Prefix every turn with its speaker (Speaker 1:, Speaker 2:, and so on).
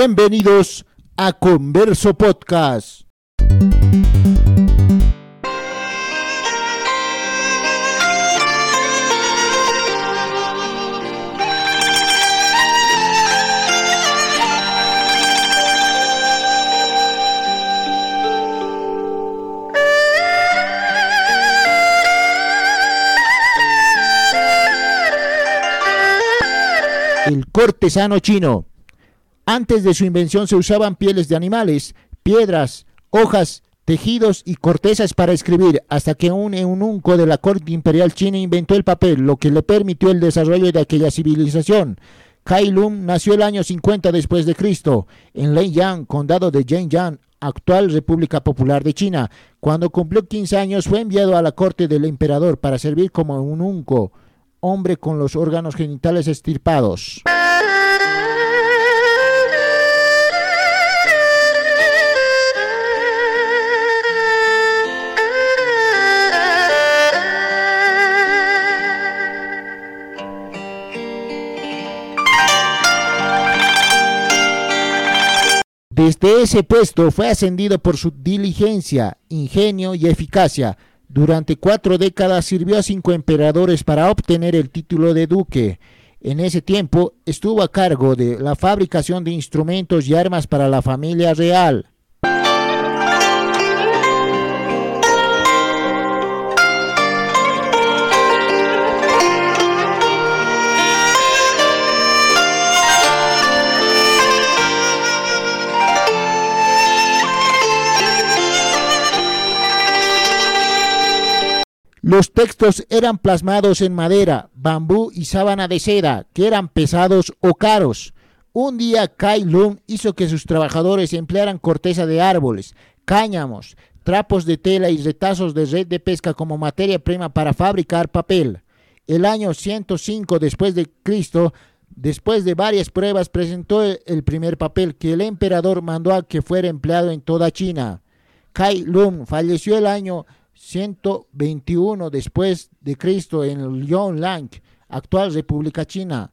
Speaker 1: Bienvenidos a Converso Podcast. El cortesano chino. Antes de su invención se usaban pieles de animales, piedras, hojas, tejidos y cortezas para escribir, hasta que un eunuco de la corte imperial china inventó el papel, lo que le permitió el desarrollo de aquella civilización. Kai Lung nació el año 50 después de Cristo, en Leiyang, condado de Zhejiang, actual República Popular de China. Cuando cumplió 15 años fue enviado a la corte del emperador para servir como eunuco, hombre con los órganos genitales estirpados. Desde ese puesto fue ascendido por su diligencia, ingenio y eficacia. Durante cuatro décadas sirvió a cinco emperadores para obtener el título de duque. En ese tiempo estuvo a cargo de la fabricación de instrumentos y armas para la familia real. Los textos eran plasmados en madera, bambú y sábana de seda, que eran pesados o caros. Un día Kai Lung hizo que sus trabajadores emplearan corteza de árboles, cáñamos, trapos de tela y retazos de red de pesca como materia prima para fabricar papel. El año 105 después de Cristo, después de varias pruebas, presentó el primer papel que el emperador mandó a que fuera empleado en toda China. Kai Lung falleció el año 121 después de Cristo en Yonlang, actual República China.